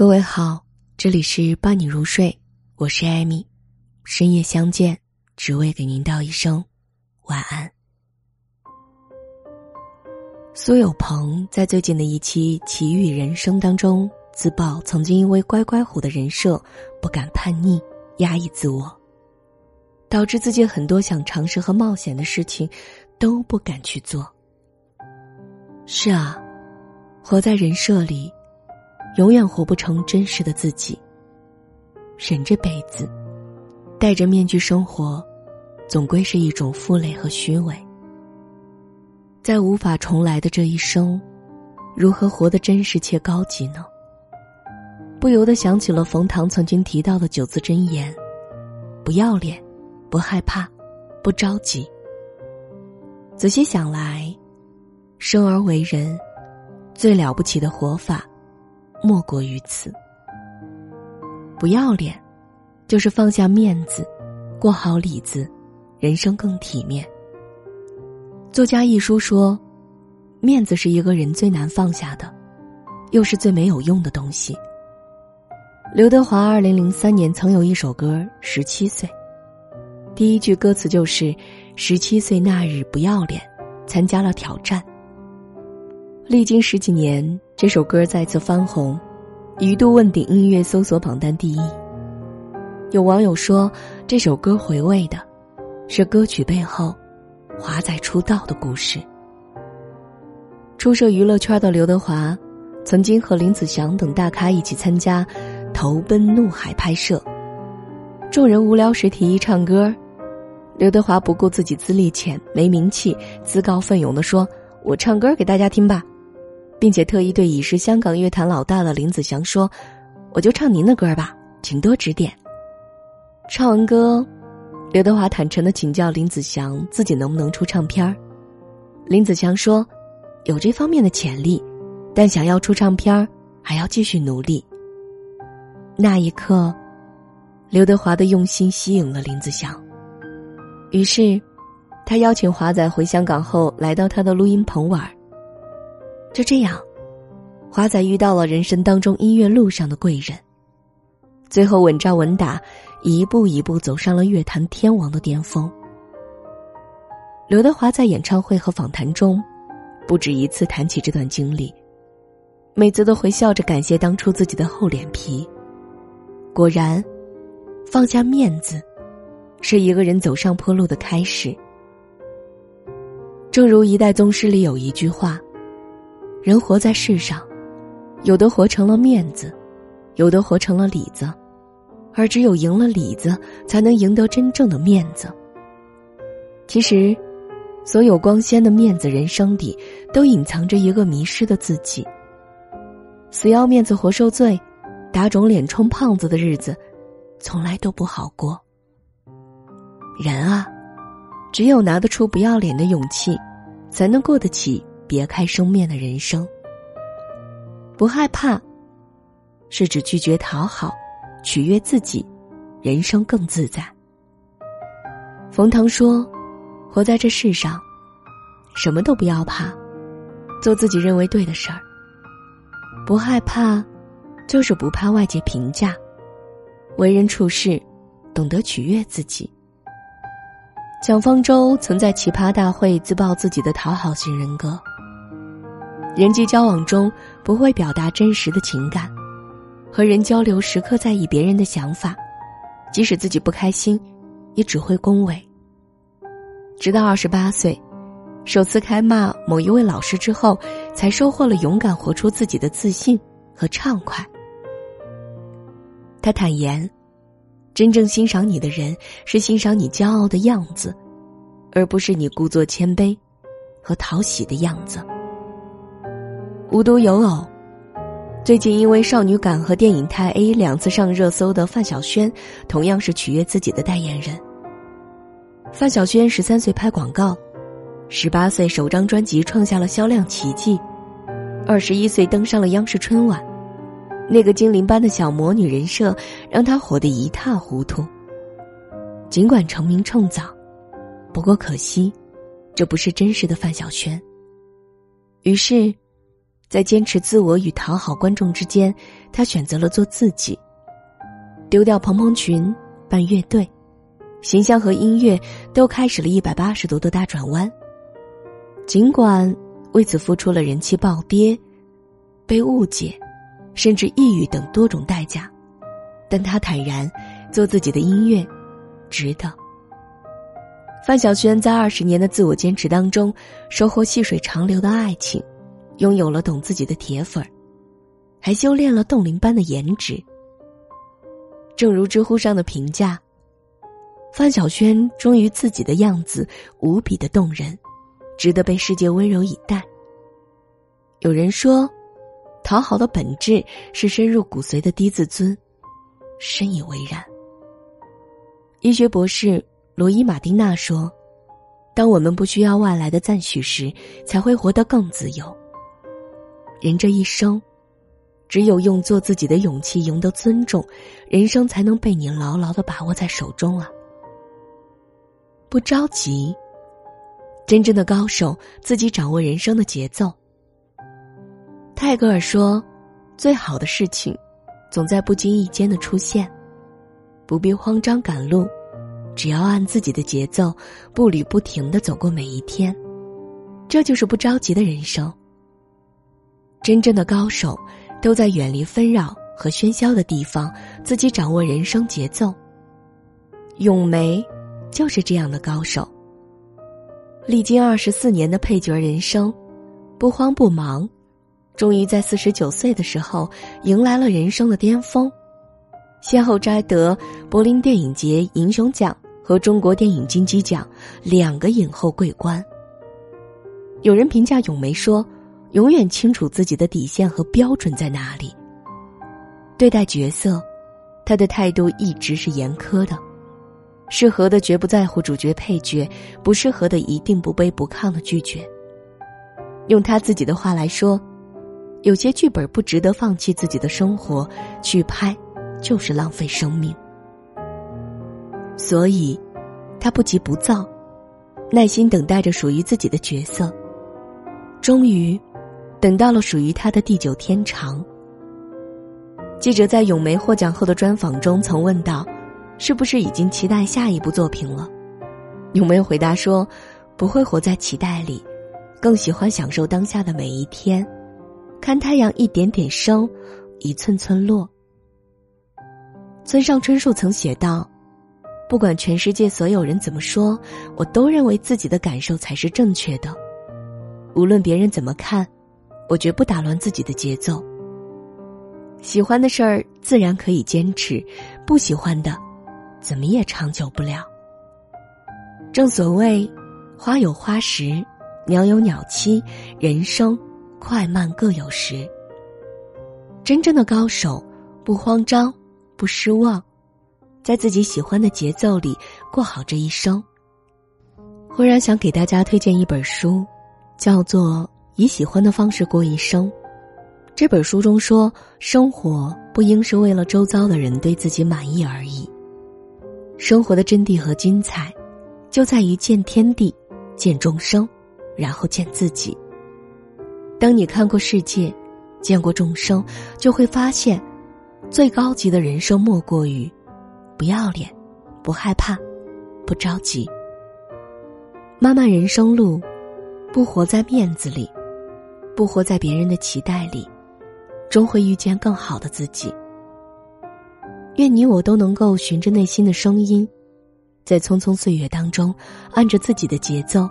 各位好，这里是伴你入睡，我是艾米，深夜相见，只为给您道一声晚安。苏有朋在最近的一期《奇遇人生》当中自曝，曾经因为乖乖虎的人设不敢叛逆，压抑自我，导致自己很多想尝试和冒险的事情都不敢去做。是啊，活在人设里。永远活不成真实的自己。人这辈子，戴着面具生活，总归是一种负累和虚伪。在无法重来的这一生，如何活得真实且高级呢？不由得想起了冯唐曾经提到的九字真言：不要脸，不害怕，不着急。仔细想来，生而为人，最了不起的活法。莫过于此。不要脸，就是放下面子，过好里子，人生更体面。作家一书说，面子是一个人最难放下的，又是最没有用的东西。刘德华二零零三年曾有一首歌《十七岁》，第一句歌词就是“十七岁那日不要脸，参加了挑战”。历经十几年。这首歌再次翻红，一度问鼎音乐搜索榜单第一。有网友说，这首歌回味的，是歌曲背后华仔出道的故事。出涉娱乐圈的刘德华，曾经和林子祥等大咖一起参加《投奔怒海》拍摄，众人无聊时提议唱歌，刘德华不顾自己资历浅没名气，自告奋勇地说：“我唱歌给大家听吧。”并且特意对已是香港乐坛老大的林子祥说：“我就唱您的歌吧，请多指点。”唱完歌，刘德华坦诚的请教林子祥自己能不能出唱片儿。林子祥说：“有这方面的潜力，但想要出唱片儿还要继续努力。”那一刻，刘德华的用心吸引了林子祥，于是，他邀请华仔回香港后来到他的录音棚玩。就这样，华仔遇到了人生当中音乐路上的贵人，最后稳扎稳打，一步一步走上了乐坛天王的巅峰。刘德华在演唱会和访谈中，不止一次谈起这段经历，每次都会笑着感谢当初自己的厚脸皮。果然，放下面子，是一个人走上坡路的开始。正如《一代宗师》里有一句话。人活在世上，有的活成了面子，有的活成了里子，而只有赢了里子，才能赢得真正的面子。其实，所有光鲜的面子人生里，都隐藏着一个迷失的自己。死要面子活受罪，打肿脸充胖子的日子，从来都不好过。人啊，只有拿得出不要脸的勇气，才能过得起。别开生面的人生，不害怕，是指拒绝讨好，取悦自己，人生更自在。冯唐说：“活在这世上，什么都不要怕，做自己认为对的事儿。不害怕，就是不怕外界评价，为人处事，懂得取悦自己。”蒋方舟曾在奇葩大会自曝自己的讨好型人格。人际交往中不会表达真实的情感，和人交流时刻在意别人的想法，即使自己不开心，也只会恭维。直到二十八岁，首次开骂某一位老师之后，才收获了勇敢活出自己的自信和畅快。他坦言，真正欣赏你的人是欣赏你骄傲的样子，而不是你故作谦卑和讨喜的样子。无独有偶，最近因为少女感和电影《太 A》两次上热搜的范晓萱，同样是取悦自己的代言人。范晓萱十三岁拍广告，十八岁首张专辑创下了销量奇迹，二十一岁登上了央视春晚，那个精灵般的小魔女人设让她火得一塌糊涂。尽管成名趁早，不过可惜，这不是真实的范晓萱。于是。在坚持自我与讨好观众之间，他选择了做自己。丢掉蓬蓬裙，办乐队，形象和音乐都开始了一百八十度的大转弯。尽管为此付出了人气暴跌、被误解，甚至抑郁等多种代价，但他坦然做自己的音乐，值得。范晓萱在二十年的自我坚持当中，收获细水长流的爱情，拥有了懂自己的铁粉儿，还修炼了冻龄般的颜值。正如知乎上的评价，范晓萱忠于自己的样子无比的动人，值得被世界温柔以待。有人说，讨好的本质是深入骨髓的低自尊，深以为然。医学博士。罗伊·马丁娜说：“当我们不需要外来的赞许时，才会活得更自由。人这一生，只有用做自己的勇气赢得尊重，人生才能被你牢牢的把握在手中啊！不着急，真正的高手自己掌握人生的节奏。”泰戈尔说：“最好的事情，总在不经意间的出现，不必慌张赶路。”只要按自己的节奏，步履不停的走过每一天，这就是不着急的人生。真正的高手，都在远离纷扰和喧嚣的地方，自己掌握人生节奏。咏梅，就是这样的高手。历经二十四年的配角人生，不慌不忙，终于在四十九岁的时候，迎来了人生的巅峰，先后摘得柏林电影节银熊奖。和中国电影金鸡奖两个影后桂冠。有人评价咏梅说：“永远清楚自己的底线和标准在哪里。”对待角色，他的态度一直是严苛的。适合的绝不在乎主角配角，不适合的一定不卑不亢的拒绝。用他自己的话来说：“有些剧本不值得放弃自己的生活去拍，就是浪费生命。”所以，他不急不躁，耐心等待着属于自己的角色。终于，等到了属于他的地久天长。记者在咏梅获奖后的专访中曾问道：“是不是已经期待下一部作品了？”咏梅回答说：“不会活在期待里，更喜欢享受当下的每一天，看太阳一点点升，一寸寸落。”村上春树曾写道。不管全世界所有人怎么说，我都认为自己的感受才是正确的。无论别人怎么看，我绝不打乱自己的节奏。喜欢的事儿自然可以坚持，不喜欢的，怎么也长久不了。正所谓，花有花时，鸟有鸟期，人生快慢各有时。真正的高手，不慌张，不失望。在自己喜欢的节奏里过好这一生。忽然想给大家推荐一本书，叫做《以喜欢的方式过一生》。这本书中说，生活不应是为了周遭的人对自己满意而已。生活的真谛和精彩，就在于见天地，见众生，然后见自己。当你看过世界，见过众生，就会发现，最高级的人生莫过于。不要脸，不害怕，不着急。漫漫人生路，不活在面子里，不活在别人的期待里，终会遇见更好的自己。愿你我都能够循着内心的声音，在匆匆岁月当中，按着自己的节奏，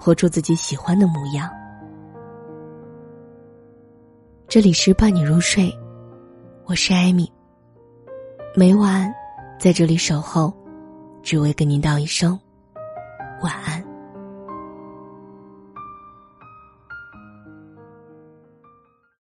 活出自己喜欢的模样。这里是伴你入睡，我是艾米，每晚。在这里守候，只为跟您道一声晚安。